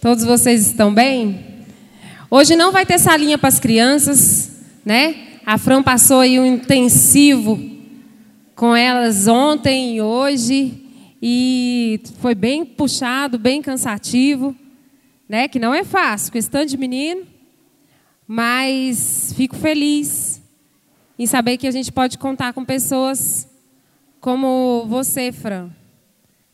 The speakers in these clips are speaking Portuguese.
Todos vocês estão bem? Hoje não vai ter salinha para as crianças, né? A Fran passou aí um intensivo com elas ontem e hoje e foi bem puxado, bem cansativo, né? Que não é fácil, questão de menino, mas fico feliz em saber que a gente pode contar com pessoas como você, Fran,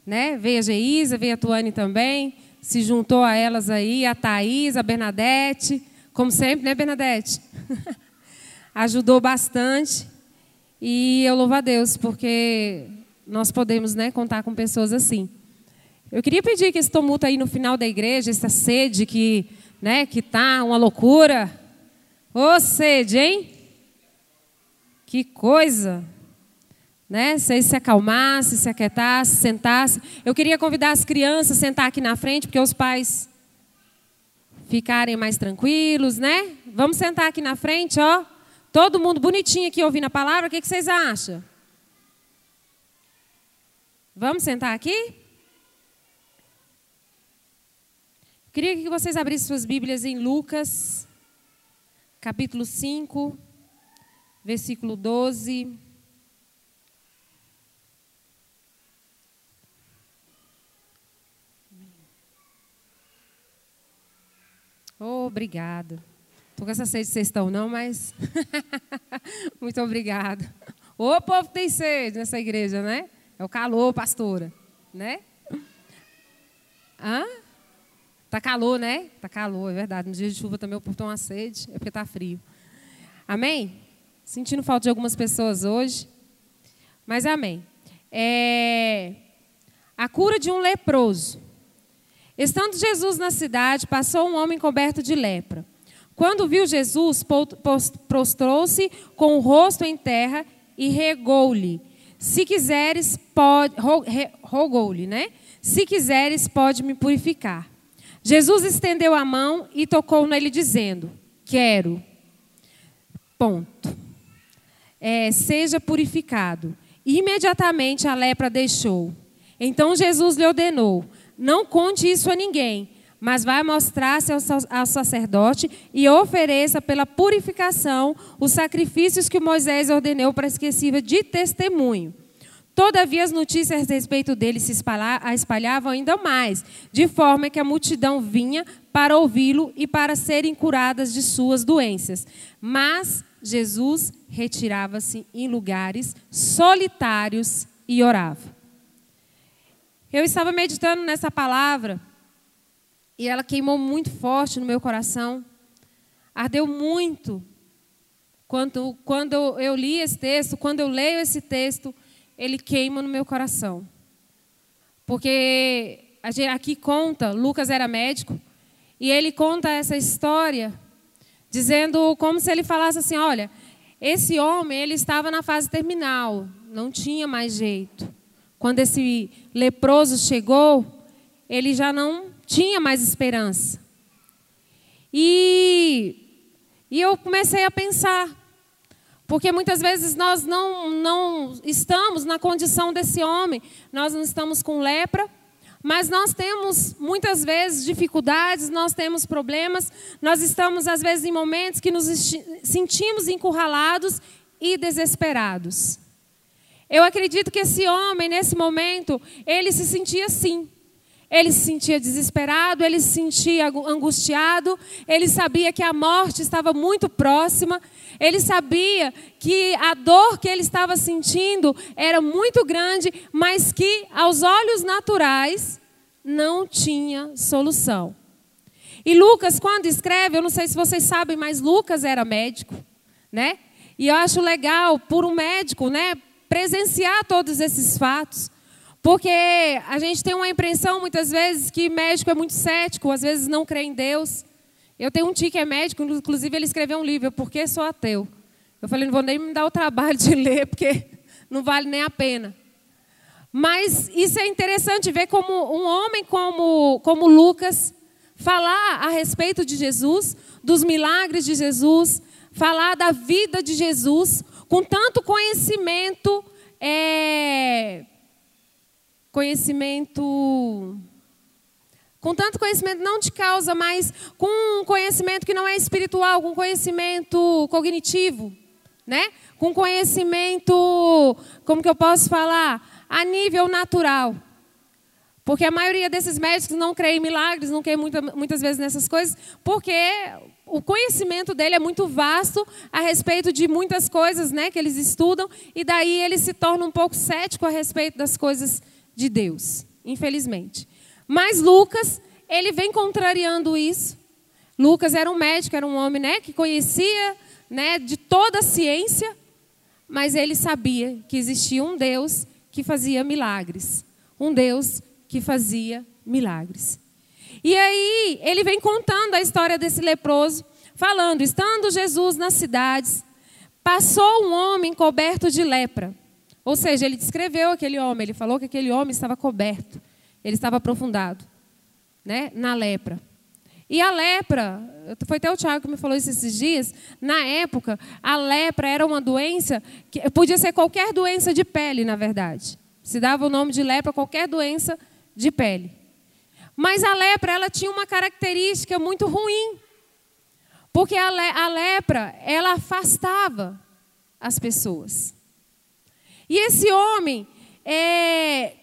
né? Veio a Geisa, veio a Tuane também se juntou a elas aí, a Thaís, a Bernadette, como sempre, né, Bernadette? Ajudou bastante. E eu louvo a Deus, porque nós podemos né, contar com pessoas assim. Eu queria pedir que esse tumulto aí no final da igreja, essa sede que né, que tá uma loucura. Ô sede, hein? Que coisa! Né? Vocês se acalmassem, se aquietassem, sentassem. Eu queria convidar as crianças a sentar aqui na frente, porque os pais ficarem mais tranquilos, né? Vamos sentar aqui na frente, ó. Todo mundo bonitinho aqui ouvindo a palavra. O que, que vocês acham? Vamos sentar aqui? Queria que vocês abrissem suas Bíblias em Lucas, capítulo 5, versículo 12. Oh, obrigado. Estou com essa sede de vocês estão, não, mas. Muito obrigado. O povo tem sede nessa igreja, né? É o calor, pastora. Né? Hã? Tá calor, né? Tá calor, é verdade. No dia de chuva também o povo tem uma sede, é porque tá frio. Amém? Sentindo falta de algumas pessoas hoje. Mas amém. É... A cura de um leproso. Estando Jesus na cidade, passou um homem coberto de lepra. Quando viu Jesus, prostrou-se com o rosto em terra e regou-lhe. Se quiseres, pode. Rogou-lhe, né? Se quiseres, pode me purificar. Jesus estendeu a mão e tocou nele, dizendo: Quero. Ponto. É, seja purificado. Imediatamente a lepra deixou. Então Jesus lhe ordenou: não conte isso a ninguém, mas vai mostrar-se ao sacerdote e ofereça pela purificação os sacrifícios que Moisés ordenou para esquecível de testemunho. Todavia, as notícias a respeito dele se espalhavam ainda mais, de forma que a multidão vinha para ouvi-lo e para serem curadas de suas doenças. Mas Jesus retirava-se em lugares solitários e orava. Eu estava meditando nessa palavra e ela queimou muito forte no meu coração. Ardeu muito. Quando, quando eu li esse texto, quando eu leio esse texto, ele queima no meu coração. Porque aqui conta, Lucas era médico, e ele conta essa história, dizendo como se ele falasse assim: olha, esse homem ele estava na fase terminal, não tinha mais jeito. Quando esse leproso chegou, ele já não tinha mais esperança. E, e eu comecei a pensar, porque muitas vezes nós não, não estamos na condição desse homem, nós não estamos com lepra, mas nós temos muitas vezes dificuldades, nós temos problemas, nós estamos às vezes em momentos que nos sentimos encurralados e desesperados. Eu acredito que esse homem, nesse momento, ele se sentia assim. Ele se sentia desesperado, ele se sentia angustiado, ele sabia que a morte estava muito próxima, ele sabia que a dor que ele estava sentindo era muito grande, mas que aos olhos naturais não tinha solução. E Lucas, quando escreve, eu não sei se vocês sabem, mas Lucas era médico, né? E eu acho legal, por um médico, né, presenciar todos esses fatos. Porque a gente tem uma impressão muitas vezes que médico é muito cético, às vezes não crê em Deus. Eu tenho um tio que é médico, inclusive ele escreveu um livro, Por que sou ateu? Eu falei, não vou nem me dar o trabalho de ler, porque não vale nem a pena. Mas isso é interessante ver como um homem como, como Lucas falar a respeito de Jesus, dos milagres de Jesus, falar da vida de Jesus, com tanto conhecimento, é, conhecimento, Com tanto conhecimento não de causa, mas com um conhecimento que não é espiritual, com conhecimento cognitivo, né? Com conhecimento, como que eu posso falar, a nível natural. Porque a maioria desses médicos não crê em milagres, não crê muita, muitas vezes nessas coisas, porque o conhecimento dele é muito vasto a respeito de muitas coisas né, que eles estudam, e daí ele se torna um pouco cético a respeito das coisas de Deus, infelizmente. Mas Lucas, ele vem contrariando isso. Lucas era um médico, era um homem né, que conhecia né, de toda a ciência, mas ele sabia que existia um Deus que fazia milagres. Um Deus que fazia milagres. E aí, ele vem contando a história desse leproso, falando: estando Jesus nas cidades, passou um homem coberto de lepra. Ou seja, ele descreveu aquele homem, ele falou que aquele homem estava coberto, ele estava aprofundado né, na lepra. E a lepra, foi até o Tiago que me falou isso esses dias, na época, a lepra era uma doença, que podia ser qualquer doença de pele, na verdade. Se dava o nome de lepra qualquer doença de pele. Mas a lepra, ela tinha uma característica muito ruim. Porque a, le a lepra, ela afastava as pessoas. E esse homem, é,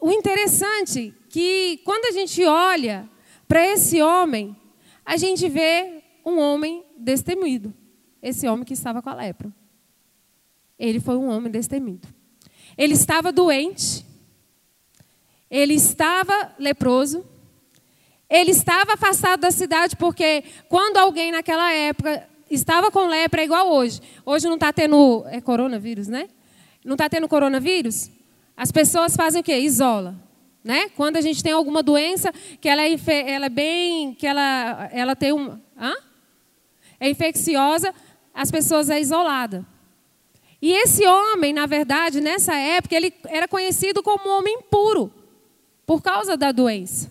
o interessante que quando a gente olha para esse homem, a gente vê um homem destemido. Esse homem que estava com a lepra. Ele foi um homem destemido. Ele estava doente. Ele estava leproso. Ele estava afastado da cidade porque quando alguém naquela época estava com lepra é igual hoje. Hoje não está tendo é coronavírus, né? Não está tendo coronavírus. As pessoas fazem o quê? Isola, né? Quando a gente tem alguma doença que ela é, ela é bem, que ela, ela tem um, hã? é infecciosa, as pessoas é isolada. E esse homem, na verdade, nessa época, ele era conhecido como homem impuro por causa da doença.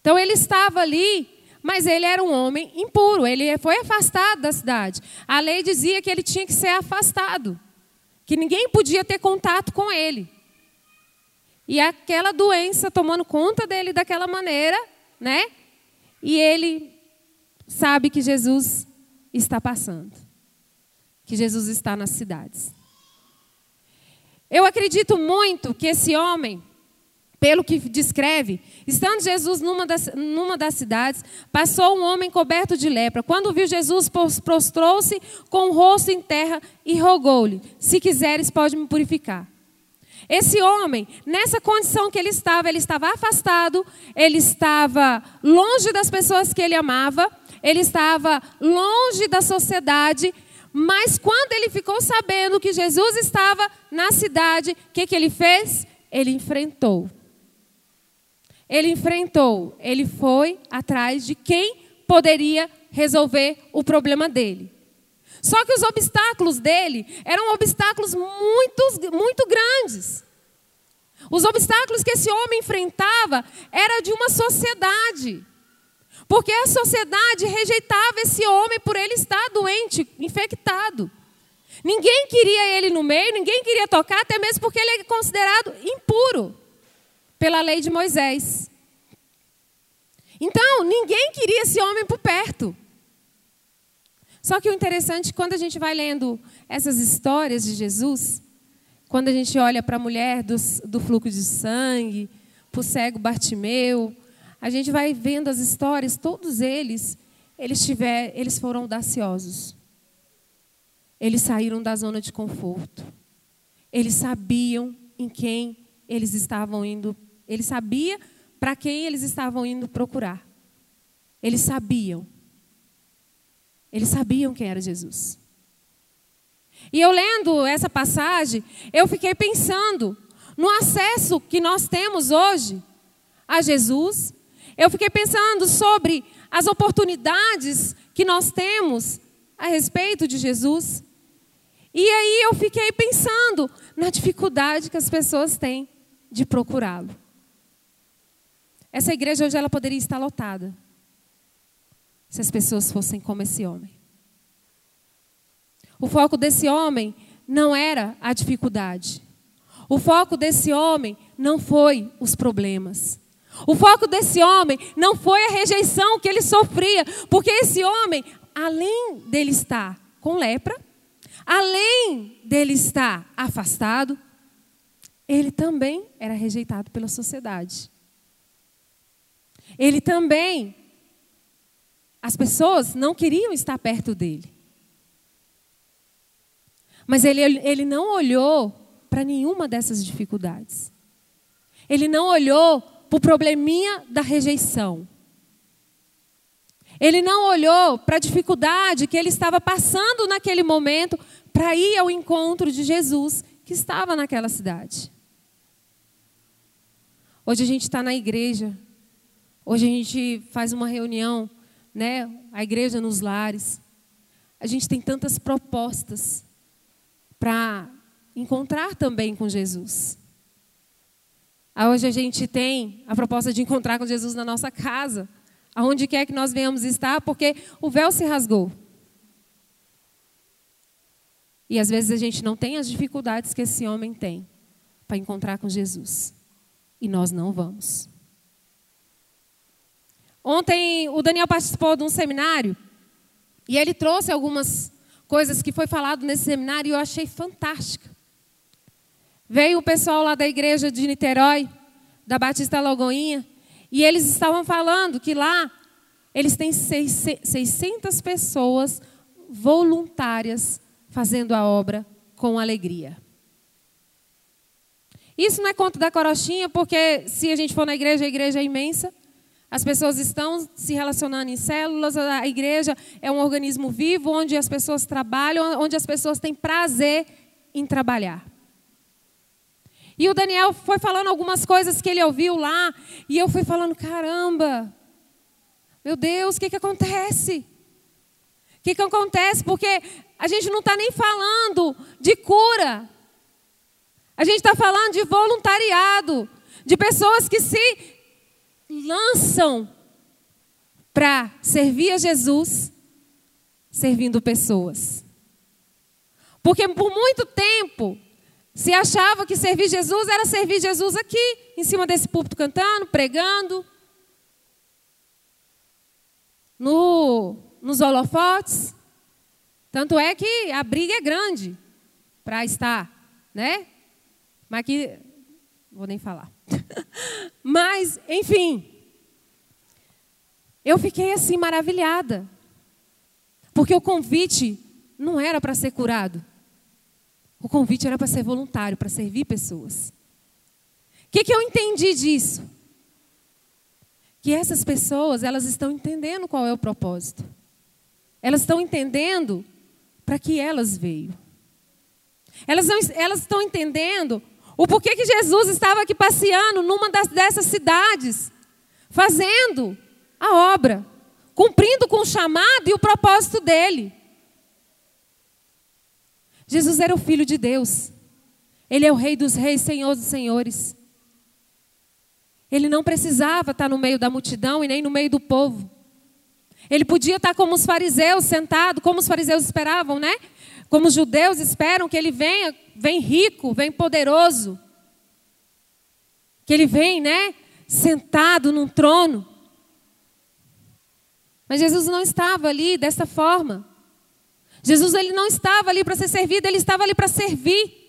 Então ele estava ali, mas ele era um homem impuro, ele foi afastado da cidade. A lei dizia que ele tinha que ser afastado, que ninguém podia ter contato com ele. E aquela doença tomando conta dele daquela maneira, né? E ele sabe que Jesus está passando, que Jesus está nas cidades. Eu acredito muito que esse homem pelo que descreve, estando Jesus numa das, numa das cidades, passou um homem coberto de lepra. Quando viu Jesus, prostrou-se com o rosto em terra e rogou-lhe: Se quiseres, pode me purificar. Esse homem, nessa condição que ele estava, ele estava afastado, ele estava longe das pessoas que ele amava, ele estava longe da sociedade, mas quando ele ficou sabendo que Jesus estava na cidade, o que, que ele fez? Ele enfrentou ele enfrentou, ele foi atrás de quem poderia resolver o problema dele. Só que os obstáculos dele eram obstáculos muito, muito grandes. Os obstáculos que esse homem enfrentava era de uma sociedade. Porque a sociedade rejeitava esse homem por ele estar doente, infectado. Ninguém queria ele no meio, ninguém queria tocar, até mesmo porque ele é considerado impuro pela lei de Moisés. Então, ninguém queria esse homem por perto. Só que o interessante, quando a gente vai lendo essas histórias de Jesus, quando a gente olha para a mulher do, do fluxo de sangue, para o cego Bartimeu, a gente vai vendo as histórias, todos eles, eles, tiver, eles foram audaciosos. Eles saíram da zona de conforto. Eles sabiam em quem eles estavam indo ele sabia para quem eles estavam indo procurar. Eles sabiam. Eles sabiam quem era Jesus. E eu lendo essa passagem, eu fiquei pensando no acesso que nós temos hoje a Jesus. Eu fiquei pensando sobre as oportunidades que nós temos a respeito de Jesus. E aí eu fiquei pensando na dificuldade que as pessoas têm de procurá-lo. Essa igreja hoje ela poderia estar lotada. Se as pessoas fossem como esse homem. O foco desse homem não era a dificuldade. O foco desse homem não foi os problemas. O foco desse homem não foi a rejeição que ele sofria, porque esse homem, além dele estar com lepra, além dele estar afastado, ele também era rejeitado pela sociedade. Ele também, as pessoas não queriam estar perto dele. Mas ele, ele não olhou para nenhuma dessas dificuldades. Ele não olhou para o probleminha da rejeição. Ele não olhou para a dificuldade que ele estava passando naquele momento para ir ao encontro de Jesus que estava naquela cidade. Hoje a gente está na igreja, hoje a gente faz uma reunião, né? A igreja nos lares. A gente tem tantas propostas para encontrar também com Jesus. Hoje a gente tem a proposta de encontrar com Jesus na nossa casa, aonde quer que nós venhamos estar, porque o véu se rasgou. E às vezes a gente não tem as dificuldades que esse homem tem para encontrar com Jesus. E nós não vamos. Ontem o Daniel participou de um seminário e ele trouxe algumas coisas que foi falado nesse seminário e eu achei fantástica. Veio o pessoal lá da igreja de Niterói, da Batista Lagoinha, e eles estavam falando que lá eles têm 600 pessoas voluntárias fazendo a obra com alegria. Isso não é conto da corochinha, porque se a gente for na igreja, a igreja é imensa. As pessoas estão se relacionando em células, a igreja é um organismo vivo onde as pessoas trabalham, onde as pessoas têm prazer em trabalhar. E o Daniel foi falando algumas coisas que ele ouviu lá, e eu fui falando: caramba, meu Deus, o que, que acontece? O que, que acontece? Porque a gente não está nem falando de cura, a gente está falando de voluntariado, de pessoas que se lançam para servir a Jesus, servindo pessoas. Porque por muito tempo se achava que servir Jesus era servir Jesus aqui, em cima desse púlpito cantando, pregando, no, nos holofotes. Tanto é que a briga é grande para estar, né? Mas que vou nem falar. Mas, enfim, eu fiquei assim maravilhada. Porque o convite não era para ser curado. O convite era para ser voluntário, para servir pessoas. O que, que eu entendi disso? Que essas pessoas, elas estão entendendo qual é o propósito. Elas estão entendendo para que elas veio. Elas, elas estão entendendo o porquê que Jesus estava aqui passeando numa das, dessas cidades, fazendo a obra, cumprindo com o chamado e o propósito dele. Jesus era o Filho de Deus. Ele é o Rei dos Reis, Senhor dos Senhores. Ele não precisava estar no meio da multidão e nem no meio do povo. Ele podia estar como os fariseus, sentado, como os fariseus esperavam, né? Como os judeus esperam que ele venha, vem rico, vem poderoso. Que ele vem, né? Sentado num trono. Mas Jesus não estava ali dessa forma. Jesus ele não estava ali para ser servido, ele estava ali para servir.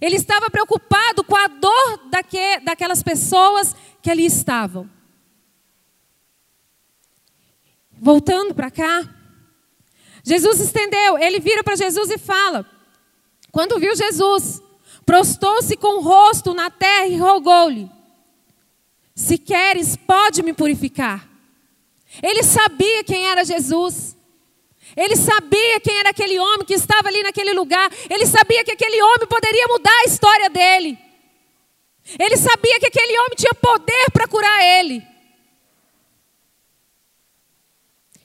Ele estava preocupado com a dor daque, daquelas pessoas que ali estavam. Voltando para cá, Jesus estendeu, ele vira para Jesus e fala: quando viu Jesus, prostou-se com o rosto na terra e rogou-lhe: Se queres, pode me purificar. Ele sabia quem era Jesus. Ele sabia quem era aquele homem que estava ali naquele lugar. Ele sabia que aquele homem poderia mudar a história dele. Ele sabia que aquele homem tinha poder para curar ele.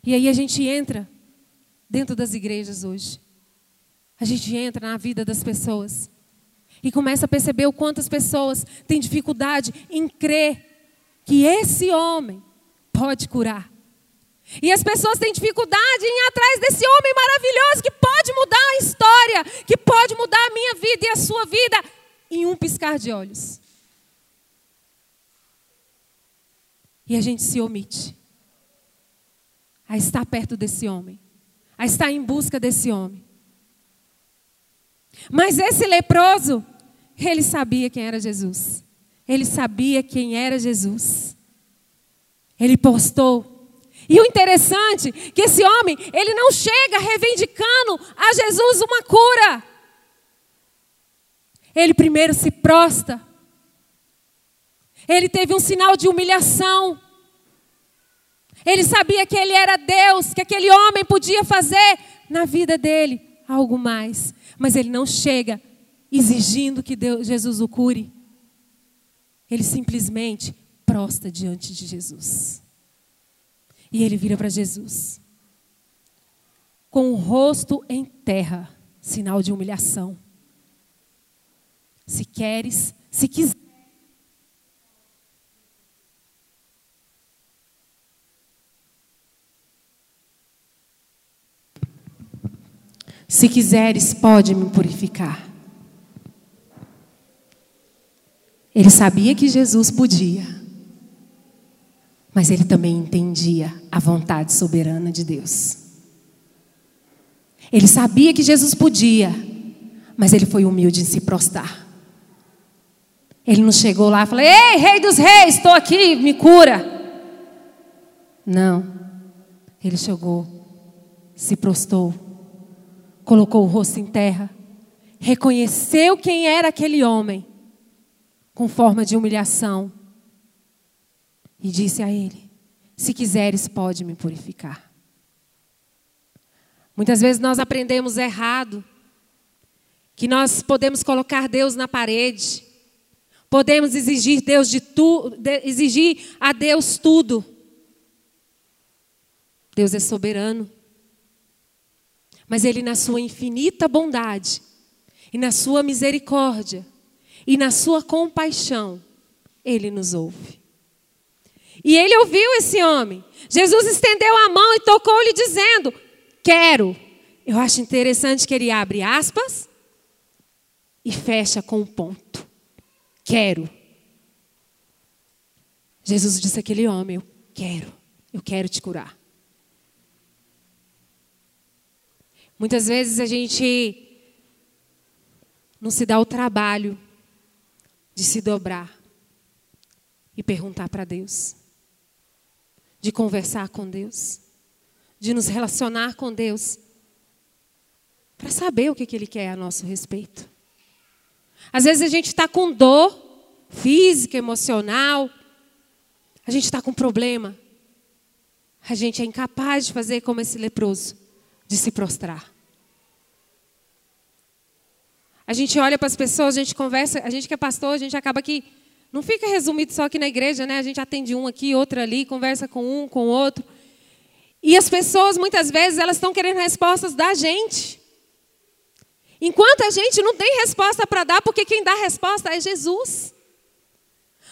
E aí a gente entra dentro das igrejas hoje. A gente entra na vida das pessoas e começa a perceber o quanto as pessoas têm dificuldade em crer que esse homem pode curar. E as pessoas têm dificuldade em ir atrás desse homem maravilhoso que pode mudar a história, que pode mudar a minha vida e a sua vida em um piscar de olhos. e a gente se omite a estar perto desse homem, a estar em busca desse homem. Mas esse leproso, ele sabia quem era Jesus. Ele sabia quem era Jesus. Ele postou. E o interessante é que esse homem, ele não chega reivindicando a Jesus uma cura. Ele primeiro se prosta. Ele teve um sinal de humilhação. Ele sabia que ele era Deus, que aquele homem podia fazer na vida dele algo mais. Mas ele não chega exigindo que Deus, Jesus o cure. Ele simplesmente prosta diante de Jesus. E ele vira para Jesus. Com o rosto em terra, sinal de humilhação. Se queres, se quiser. Se quiseres, pode me purificar. Ele sabia que Jesus podia, mas ele também entendia a vontade soberana de Deus. Ele sabia que Jesus podia, mas ele foi humilde em se prostrar. Ele não chegou lá e falou: Ei, Rei dos Reis, estou aqui, me cura. Não. Ele chegou, se prostou colocou o rosto em terra, reconheceu quem era aquele homem, com forma de humilhação, e disse a ele: Se quiseres, pode me purificar. Muitas vezes nós aprendemos errado, que nós podemos colocar Deus na parede, podemos exigir Deus de tu, exigir a Deus tudo. Deus é soberano. Mas Ele, na sua infinita bondade, e na sua misericórdia, e na sua compaixão, Ele nos ouve. E ele ouviu esse homem. Jesus estendeu a mão e tocou-lhe, dizendo: Quero. Eu acho interessante que ele abre aspas e fecha com um ponto. Quero. Jesus disse àquele homem: Eu quero, eu quero te curar. Muitas vezes a gente não se dá o trabalho de se dobrar e perguntar para Deus, de conversar com Deus, de nos relacionar com Deus, para saber o que, que Ele quer a nosso respeito. Às vezes a gente está com dor física, emocional, a gente está com problema, a gente é incapaz de fazer como esse leproso, de se prostrar. A gente olha para as pessoas, a gente conversa, a gente que é pastor, a gente acaba que não fica resumido só aqui na igreja, né? A gente atende um aqui, outro ali, conversa com um, com outro. E as pessoas, muitas vezes, elas estão querendo respostas da gente. Enquanto a gente não tem resposta para dar, porque quem dá resposta é Jesus.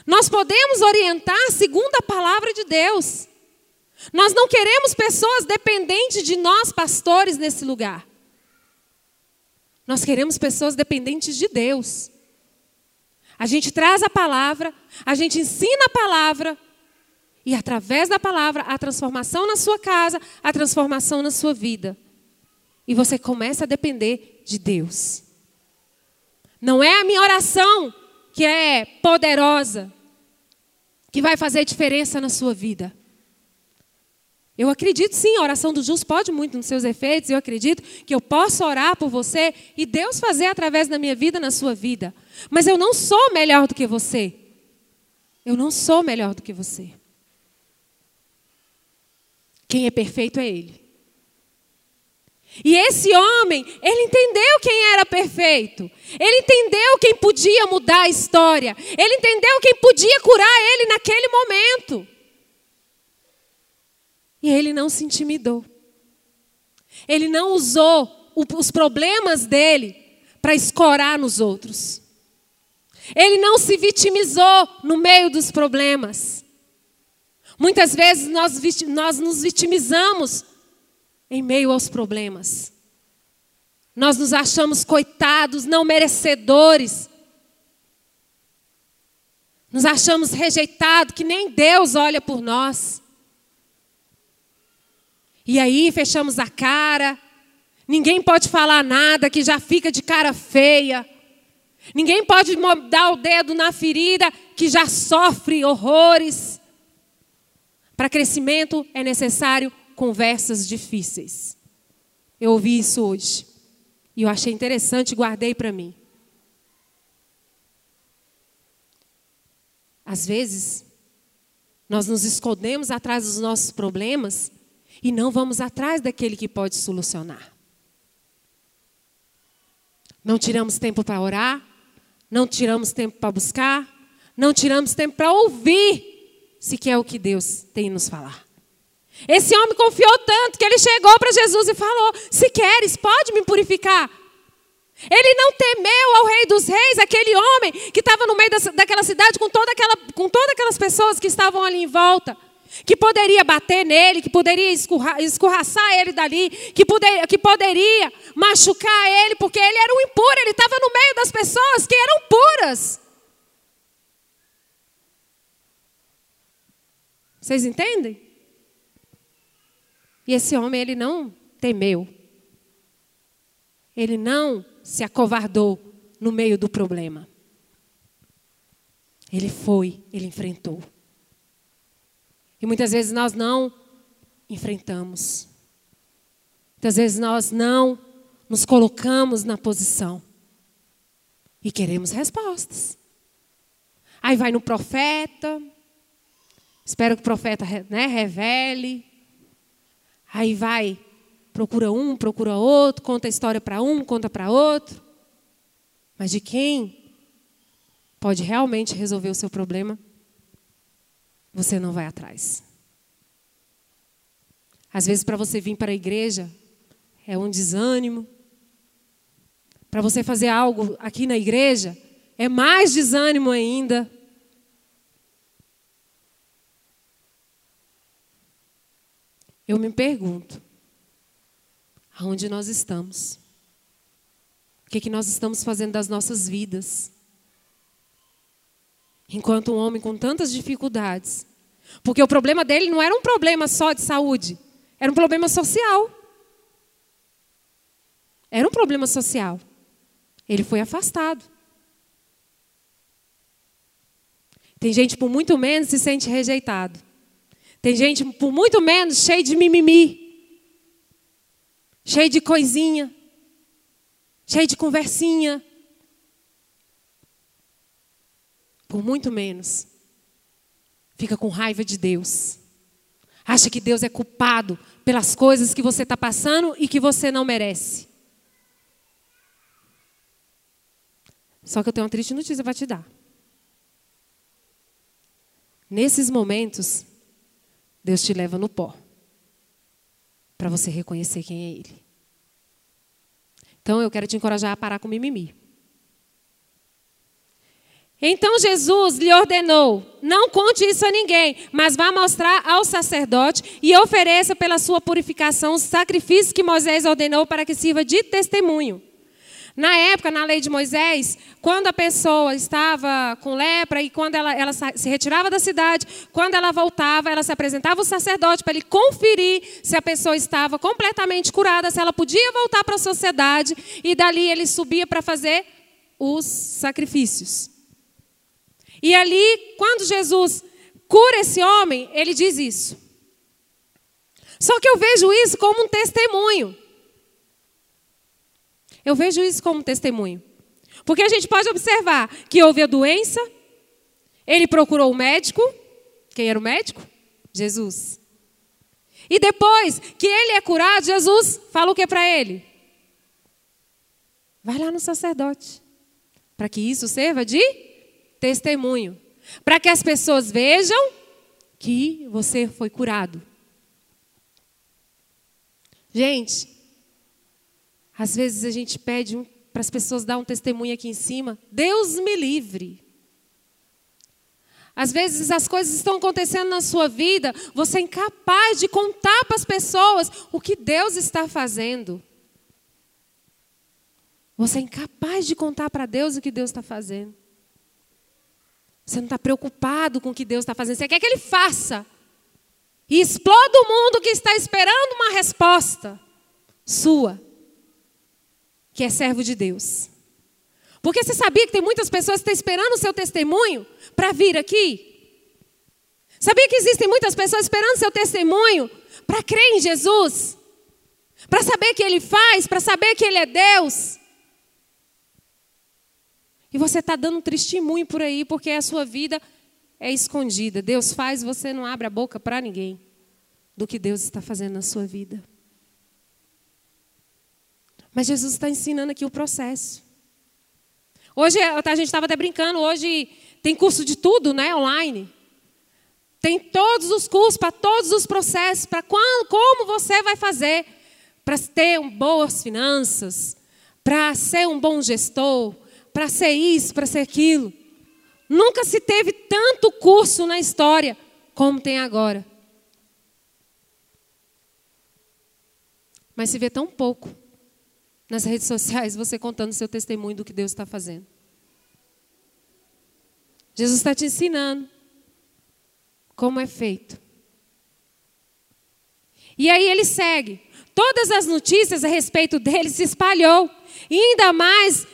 Nós podemos orientar segundo a palavra de Deus. Nós não queremos pessoas dependentes de nós, pastores, nesse lugar. Nós queremos pessoas dependentes de Deus. A gente traz a palavra, a gente ensina a palavra, e através da palavra, a transformação na sua casa, a transformação na sua vida. E você começa a depender de Deus. Não é a minha oração que é poderosa, que vai fazer diferença na sua vida. Eu acredito sim, a oração do justo pode muito nos seus efeitos. Eu acredito que eu posso orar por você e Deus fazer através da minha vida na sua vida. Mas eu não sou melhor do que você. Eu não sou melhor do que você. Quem é perfeito é Ele. E esse homem, ele entendeu quem era perfeito. Ele entendeu quem podia mudar a história. Ele entendeu quem podia curar ele naquele momento. E ele não se intimidou. Ele não usou os problemas dele para escorar nos outros. Ele não se vitimizou no meio dos problemas. Muitas vezes nós, nós nos vitimizamos em meio aos problemas. Nós nos achamos coitados, não merecedores. Nos achamos rejeitados, que nem Deus olha por nós. E aí fechamos a cara. Ninguém pode falar nada, que já fica de cara feia. Ninguém pode dar o dedo na ferida, que já sofre horrores. Para crescimento é necessário conversas difíceis. Eu ouvi isso hoje. E eu achei interessante guardei para mim. Às vezes, nós nos escondemos atrás dos nossos problemas e não vamos atrás daquele que pode solucionar. Não tiramos tempo para orar, não tiramos tempo para buscar, não tiramos tempo para ouvir se quer o que Deus tem nos falar. Esse homem confiou tanto que ele chegou para Jesus e falou: Se queres, pode me purificar. Ele não temeu ao Rei dos Reis, aquele homem que estava no meio daquela cidade com, toda aquela, com todas aquelas pessoas que estavam ali em volta, que poderia bater nele, que poderia escorraçar ele dali, que, poder, que poderia machucar ele, porque ele era um impuro, ele estava no meio das pessoas que eram puras. Vocês entendem? E esse homem, ele não temeu. Ele não se acovardou no meio do problema. Ele foi, ele enfrentou. E muitas vezes nós não enfrentamos. Muitas vezes nós não nos colocamos na posição. E queremos respostas. Aí vai no profeta. Espero que o profeta né, revele. Aí vai Procura um, procura outro, conta a história para um, conta para outro. Mas de quem pode realmente resolver o seu problema, você não vai atrás. Às vezes, para você vir para a igreja, é um desânimo. Para você fazer algo aqui na igreja, é mais desânimo ainda. Eu me pergunto, aonde nós estamos. O que, é que nós estamos fazendo das nossas vidas? Enquanto um homem com tantas dificuldades. Porque o problema dele não era um problema só de saúde, era um problema social. Era um problema social. Ele foi afastado. Tem gente por muito menos se sente rejeitado. Tem gente por muito menos cheio de mimimi cheio de coisinha, cheio de conversinha. Por muito menos, fica com raiva de Deus. Acha que Deus é culpado pelas coisas que você está passando e que você não merece. Só que eu tenho uma triste notícia para te dar. Nesses momentos, Deus te leva no pó para você reconhecer quem é Ele. Então eu quero te encorajar a parar com mimimi. Então Jesus lhe ordenou: não conte isso a ninguém, mas vá mostrar ao sacerdote e ofereça pela sua purificação o sacrifício que Moisés ordenou para que sirva de testemunho. Na época, na lei de Moisés, quando a pessoa estava com lepra e quando ela, ela se retirava da cidade, quando ela voltava, ela se apresentava ao sacerdote para ele conferir se a pessoa estava completamente curada, se ela podia voltar para a sociedade, e dali ele subia para fazer os sacrifícios. E ali, quando Jesus cura esse homem, ele diz isso. Só que eu vejo isso como um testemunho. Eu vejo isso como testemunho. Porque a gente pode observar que houve a doença, ele procurou o médico. Quem era o médico? Jesus. E depois que ele é curado, Jesus fala o que para ele? Vai lá no sacerdote. Para que isso sirva de testemunho. Para que as pessoas vejam que você foi curado. Gente, às vezes a gente pede um, para as pessoas dar um testemunho aqui em cima. Deus me livre. Às vezes as coisas estão acontecendo na sua vida, você é incapaz de contar para as pessoas o que Deus está fazendo. Você é incapaz de contar para Deus o que Deus está fazendo. Você não está preocupado com o que Deus está fazendo. Você quer que Ele faça. E exploda o mundo que está esperando uma resposta sua, que é servo de Deus. Porque você sabia que tem muitas pessoas que estão esperando o seu testemunho para vir aqui? Sabia que existem muitas pessoas esperando o seu testemunho para crer em Jesus? Para saber que Ele faz, para saber que Ele é Deus? E você está dando um testemunho por aí porque a sua vida é escondida. Deus faz, você não abre a boca para ninguém do que Deus está fazendo na sua vida. Mas Jesus está ensinando aqui o processo. Hoje, a gente estava até brincando, hoje tem curso de tudo, né, online. Tem todos os cursos para todos os processos, para como você vai fazer para ter boas finanças, para ser um bom gestor, para ser isso, para ser aquilo. Nunca se teve tanto curso na história como tem agora. Mas se vê tão pouco nas redes sociais você contando seu testemunho do que Deus está fazendo. Jesus está te ensinando como é feito. E aí ele segue. Todas as notícias a respeito dele se espalhou. E ainda mais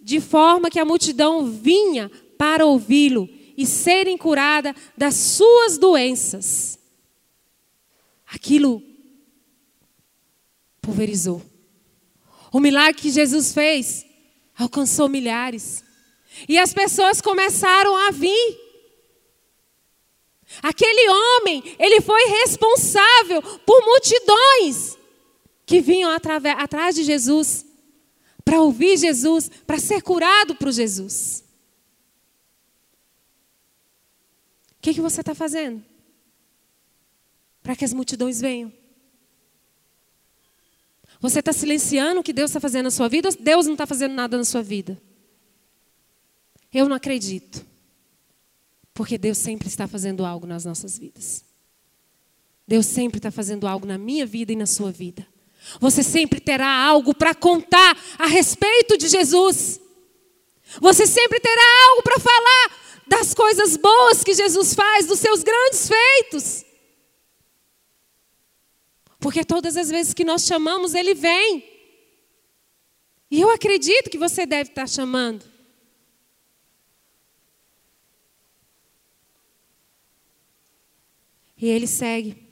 de forma que a multidão vinha para ouvi-lo e serem curada das suas doenças. Aquilo pulverizou. O milagre que Jesus fez alcançou milhares. E as pessoas começaram a vir. Aquele homem, ele foi responsável por multidões que vinham atrás de Jesus, para ouvir Jesus, para ser curado por Jesus. O que, que você está fazendo? Para que as multidões venham. Você está silenciando o que Deus está fazendo na sua vida ou Deus não está fazendo nada na sua vida? Eu não acredito. Porque Deus sempre está fazendo algo nas nossas vidas. Deus sempre está fazendo algo na minha vida e na sua vida. Você sempre terá algo para contar a respeito de Jesus. Você sempre terá algo para falar das coisas boas que Jesus faz, dos seus grandes feitos. Porque todas as vezes que nós chamamos, Ele vem. E eu acredito que você deve estar chamando. E ele segue.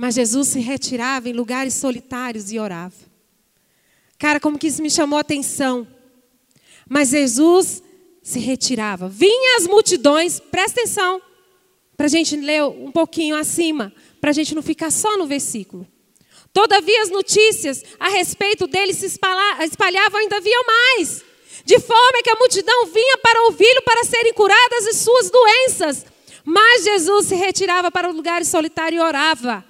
Mas Jesus se retirava em lugares solitários e orava. Cara, como que isso me chamou a atenção. Mas Jesus se retirava. Vinha as multidões, presta atenção para a gente ler um pouquinho acima, para a gente não ficar só no versículo. Todavia as notícias a respeito dele se espalhavam ainda havia mais, de forma que a multidão vinha para ouvi-lo para serem curadas de suas doenças. Mas Jesus se retirava para o lugar solitário e orava.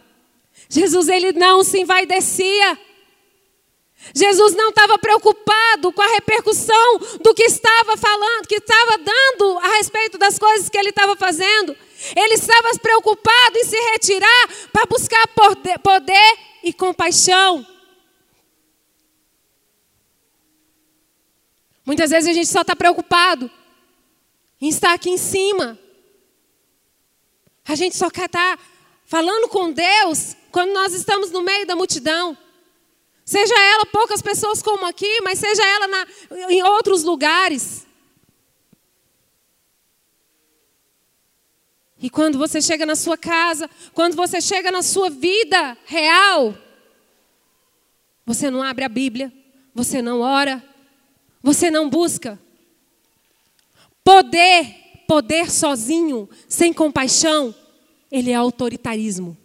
Jesus ele não se envaidecia. Jesus não estava preocupado com a repercussão do que estava falando, que estava dando a respeito das coisas que ele estava fazendo. Ele estava preocupado em se retirar para buscar poder, e compaixão. Muitas vezes a gente só está preocupado em estar aqui em cima. A gente só quer estar falando com Deus quando nós estamos no meio da multidão. Seja ela poucas pessoas como aqui, mas seja ela na, em outros lugares. E quando você chega na sua casa, quando você chega na sua vida real, você não abre a Bíblia, você não ora, você não busca. Poder, poder sozinho, sem compaixão, ele é autoritarismo.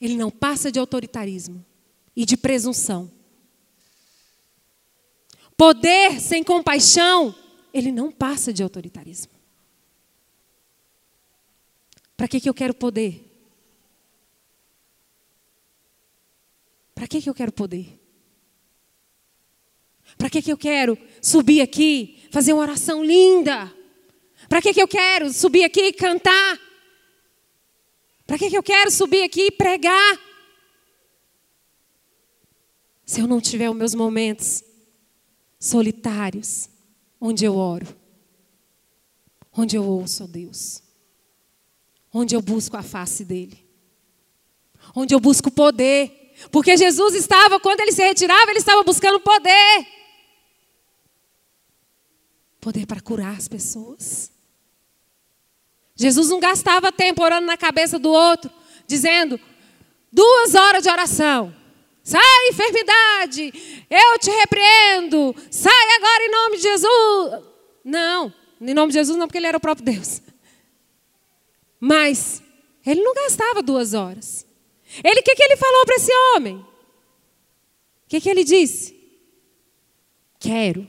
Ele não passa de autoritarismo e de presunção. Poder sem compaixão, ele não passa de autoritarismo. Para que, que eu quero poder? Para que, que eu quero poder? Para que, que eu quero subir aqui, fazer uma oração linda? Para que, que eu quero subir aqui e cantar? Para que, que eu quero subir aqui e pregar? Se eu não tiver os meus momentos solitários, onde eu oro, onde eu ouço a Deus, onde eu busco a face dEle, onde eu busco poder. Porque Jesus estava, quando ele se retirava, ele estava buscando poder poder para curar as pessoas. Jesus não gastava tempo orando na cabeça do outro, dizendo: duas horas de oração. Sai, enfermidade, eu te repreendo. Sai agora em nome de Jesus. Não, em nome de Jesus não, porque ele era o próprio Deus. Mas ele não gastava duas horas. Ele, o que, que ele falou para esse homem? O que, que ele disse? Quero,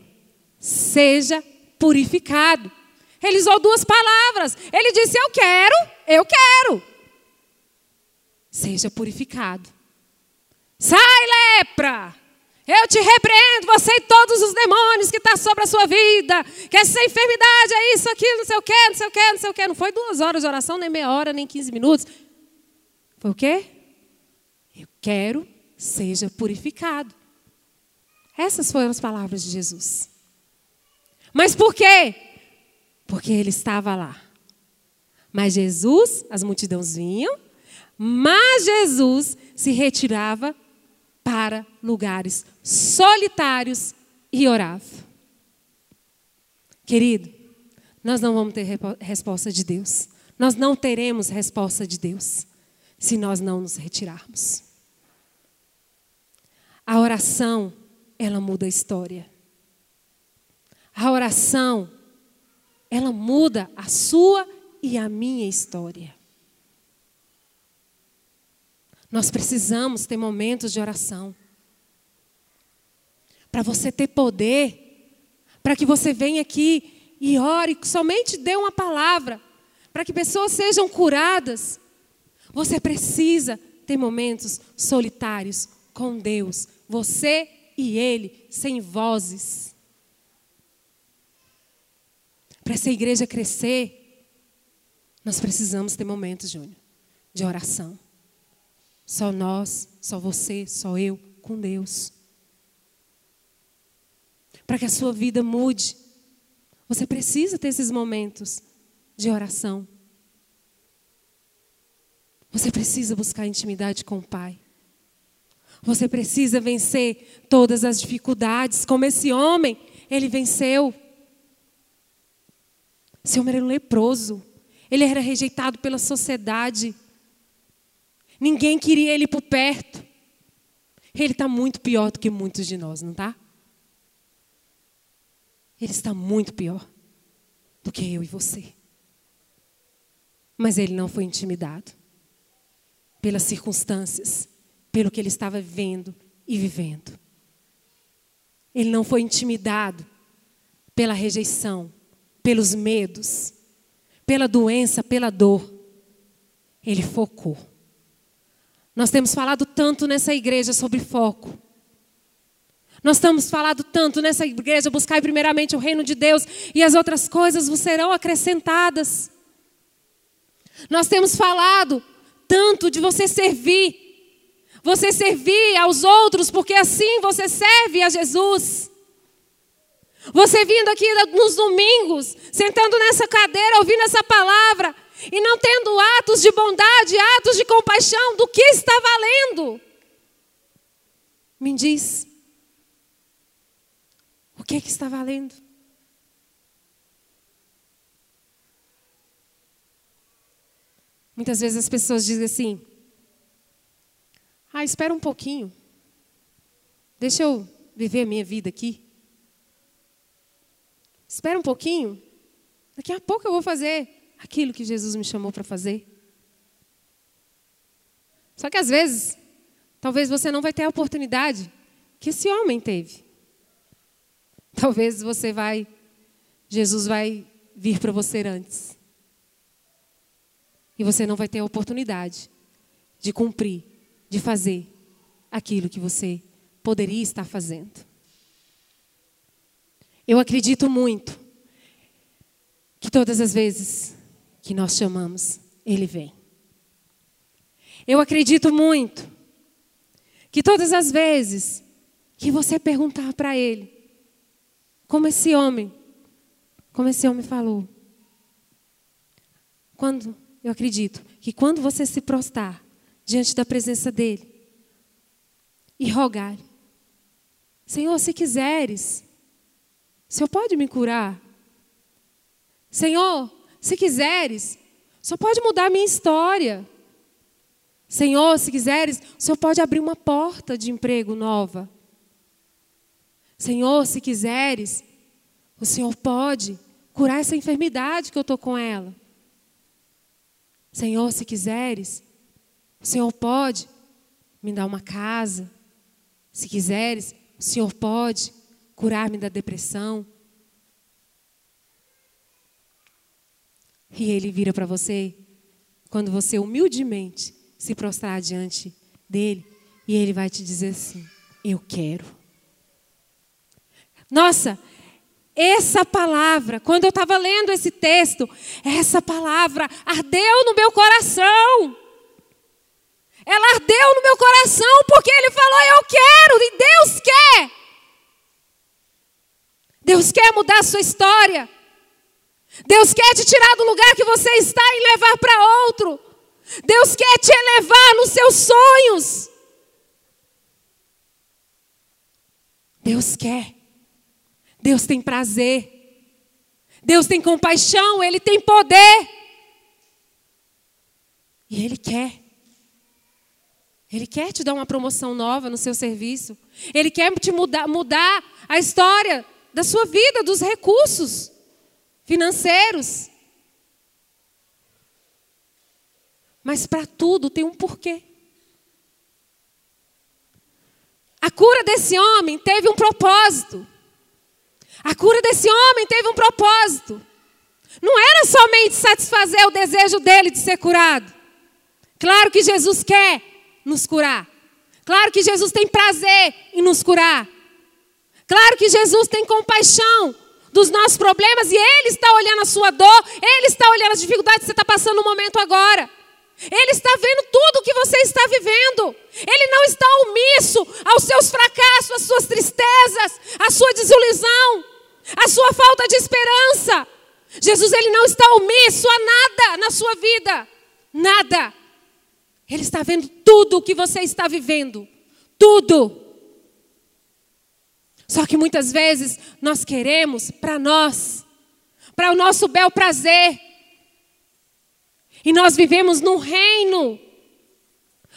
seja purificado. Ele usou duas palavras. Ele disse: Eu quero, eu quero. Seja purificado. Sai, lepra! Eu te repreendo, você e todos os demônios que estão tá sobre a sua vida. Que essa enfermidade é isso, aquilo, não sei o quê, não sei o quê, não sei o quê. Não foi duas horas de oração, nem meia hora, nem 15 minutos. Foi o quê? Eu quero, seja purificado. Essas foram as palavras de Jesus. Mas por quê? Porque ele estava lá. Mas Jesus, as multidões vinham, mas Jesus se retirava para lugares solitários e orava. Querido, nós não vamos ter resposta de Deus. Nós não teremos resposta de Deus se nós não nos retirarmos. A oração, ela muda a história. A oração, ela muda a sua e a minha história. Nós precisamos ter momentos de oração. Para você ter poder, para que você venha aqui e ore, somente dê uma palavra, para que pessoas sejam curadas. Você precisa ter momentos solitários com Deus, você e Ele, sem vozes. Para essa igreja crescer, nós precisamos ter momentos, Júnior, de oração. Só nós, só você, só eu, com Deus. Para que a sua vida mude, você precisa ter esses momentos de oração. Você precisa buscar intimidade com o Pai. Você precisa vencer todas as dificuldades, como esse homem, ele venceu. Esse homem era leproso. Ele era rejeitado pela sociedade. Ninguém queria ele por perto. Ele está muito pior do que muitos de nós, não está? Ele está muito pior do que eu e você. Mas ele não foi intimidado pelas circunstâncias, pelo que ele estava vendo e vivendo. Ele não foi intimidado pela rejeição, pelos medos, pela doença, pela dor. Ele focou. Nós temos falado tanto nessa igreja sobre foco. Nós temos falado tanto nessa igreja, buscar primeiramente o reino de Deus e as outras coisas vos serão acrescentadas. Nós temos falado tanto de você servir, você servir aos outros, porque assim você serve a Jesus. Você vindo aqui nos domingos, sentando nessa cadeira, ouvindo essa palavra, e não tendo atos de bondade, atos de compaixão, do que está valendo? Me diz. O que, é que está valendo? Muitas vezes as pessoas dizem assim: Ah, espera um pouquinho. Deixa eu viver a minha vida aqui. Espera um pouquinho. Daqui a pouco eu vou fazer aquilo que Jesus me chamou para fazer. Só que às vezes, talvez você não vai ter a oportunidade que esse homem teve. Talvez você vai, Jesus vai vir para você antes. E você não vai ter a oportunidade de cumprir, de fazer aquilo que você poderia estar fazendo. Eu acredito muito que todas as vezes que nós chamamos, Ele vem. Eu acredito muito que todas as vezes que você perguntar para Ele, como esse homem como esse homem falou. Quando, eu acredito que quando você se prostrar diante da presença dele e rogar, Senhor, se quiseres, Senhor pode me curar? Senhor, se quiseres, Senhor pode mudar a minha história. Senhor, se quiseres, o Senhor pode abrir uma porta de emprego nova. Senhor, se quiseres, o Senhor pode curar essa enfermidade que eu estou com ela. Senhor, se quiseres, o Senhor pode me dar uma casa. Se quiseres, o Senhor pode curar-me da depressão. E Ele vira para você, quando você humildemente se prostrar diante dele, e Ele vai te dizer assim: Eu quero. Nossa, essa palavra, quando eu estava lendo esse texto, essa palavra ardeu no meu coração. Ela ardeu no meu coração porque ele falou: Eu quero, e Deus quer. Deus quer mudar a sua história. Deus quer te tirar do lugar que você está e levar para outro. Deus quer te elevar nos seus sonhos. Deus quer. Deus tem prazer. Deus tem compaixão, Ele tem poder. E Ele quer. Ele quer te dar uma promoção nova no seu serviço. Ele quer te mudar, mudar a história da sua vida, dos recursos financeiros. Mas para tudo tem um porquê. A cura desse homem teve um propósito. A cura desse homem teve um propósito. Não era somente satisfazer o desejo dele de ser curado. Claro que Jesus quer nos curar. Claro que Jesus tem prazer em nos curar. Claro que Jesus tem compaixão dos nossos problemas e Ele está olhando a sua dor, Ele está olhando as dificuldades que você está passando no momento agora. Ele está vendo tudo o que você está vivendo. Ele não está omisso aos seus fracassos, às suas tristezas, à sua desilusão a sua falta de esperança. Jesus ele não está omisso a nada na sua vida. Nada. Ele está vendo tudo o que você está vivendo. Tudo. Só que muitas vezes nós queremos para nós, para o nosso bel prazer. E nós vivemos num reino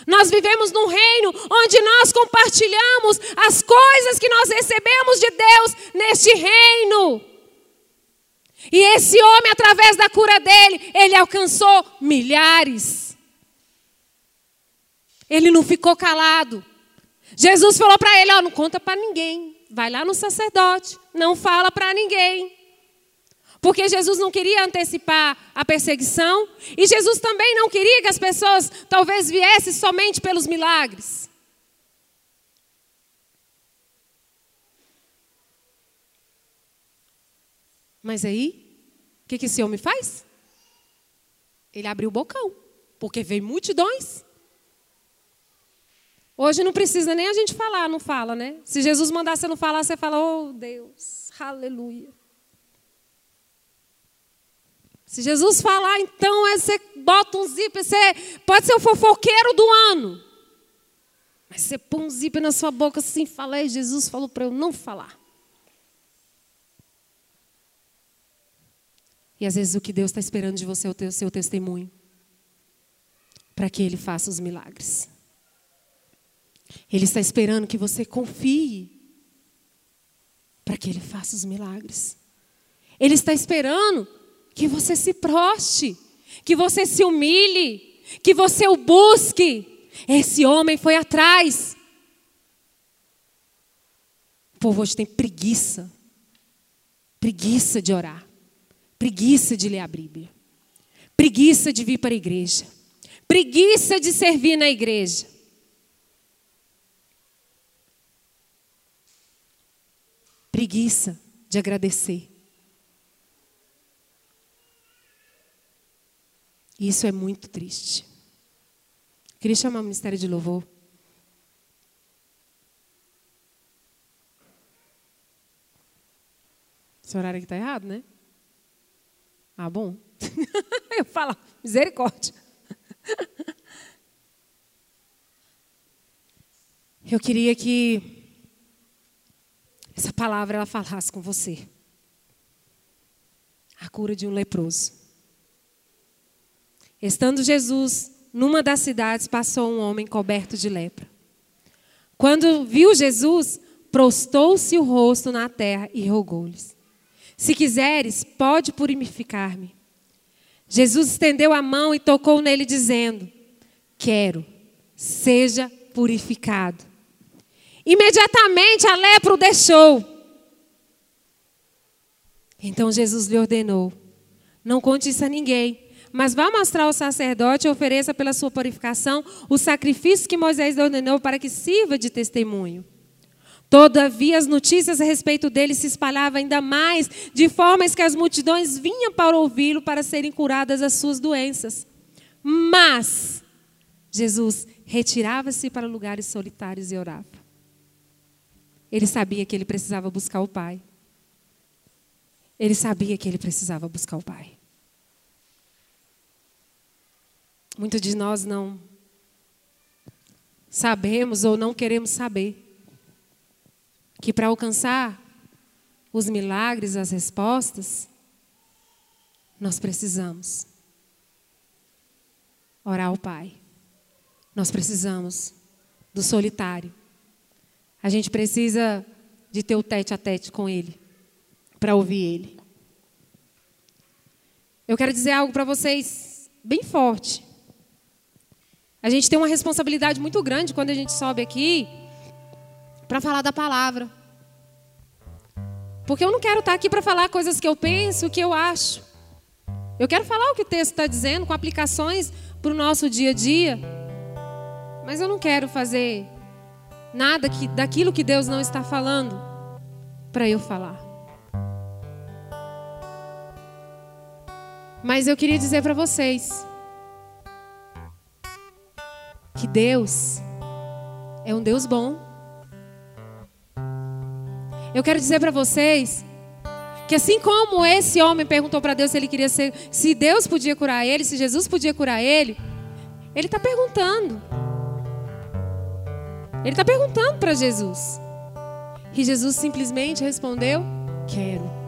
nós vivemos num reino onde nós compartilhamos as coisas que nós recebemos de Deus neste reino. E esse homem, através da cura dele, ele alcançou milhares. Ele não ficou calado. Jesus falou para ele: Ó, não conta para ninguém. Vai lá no sacerdote, não fala para ninguém. Porque Jesus não queria antecipar a perseguição e Jesus também não queria que as pessoas talvez viessem somente pelos milagres. Mas aí, o que, que esse homem faz? Ele abriu o bocão, porque veio multidões. Hoje não precisa nem a gente falar, não fala, né? Se Jesus mandar você não falar, você fala, oh Deus, aleluia. Se Jesus falar, então é você bota um zíper, você pode ser o fofoqueiro do ano. Mas você põe um zíper na sua boca assim, fala, aí Jesus falou para eu não falar. E às vezes o que Deus está esperando de você é o seu testemunho. Para que Ele faça os milagres. Ele está esperando que você confie. Para que Ele faça os milagres. Ele está esperando que você se proste, que você se humilhe, que você o busque. Esse homem foi atrás. O povo hoje tem preguiça. Preguiça de orar. Preguiça de ler a Bíblia. Preguiça de vir para a igreja. Preguiça de servir na igreja. Preguiça de agradecer. Isso é muito triste. Queria chamar o Ministério de Louvor. Esse horário aqui está errado, né? Ah, bom. Eu falo, misericórdia. Eu queria que essa palavra ela falasse com você. A cura de um leproso. Estando Jesus numa das cidades, passou um homem coberto de lepra. Quando viu Jesus, prostou-se o rosto na terra e rogou-lhes: Se quiseres, pode purificar-me. Jesus estendeu a mão e tocou nele, dizendo: Quero, seja purificado. Imediatamente a lepra o deixou. Então Jesus lhe ordenou: Não conte isso a ninguém, mas vá mostrar ao sacerdote e ofereça pela sua purificação o sacrifício que Moisés ordenou para que sirva de testemunho. Todavia, as notícias a respeito dele se espalhavam ainda mais, de forma que as multidões vinham para ouvi-lo para serem curadas das suas doenças. Mas Jesus retirava-se para lugares solitários e orava. Ele sabia que ele precisava buscar o Pai. Ele sabia que ele precisava buscar o Pai. Muitos de nós não sabemos ou não queremos saber que para alcançar os milagres, as respostas, nós precisamos orar ao Pai. Nós precisamos do solitário. A gente precisa de ter o tete a tete com Ele, para ouvir Ele. Eu quero dizer algo para vocês bem forte. A gente tem uma responsabilidade muito grande quando a gente sobe aqui para falar da palavra. Porque eu não quero estar aqui para falar coisas que eu penso, que eu acho. Eu quero falar o que o texto está dizendo, com aplicações para o nosso dia a dia. Mas eu não quero fazer nada que, daquilo que Deus não está falando para eu falar. Mas eu queria dizer para vocês que Deus é um Deus bom. Eu quero dizer para vocês que assim como esse homem perguntou para Deus se ele queria ser, se Deus podia curar ele, se Jesus podia curar ele, ele está perguntando. Ele está perguntando para Jesus. E Jesus simplesmente respondeu: Quero.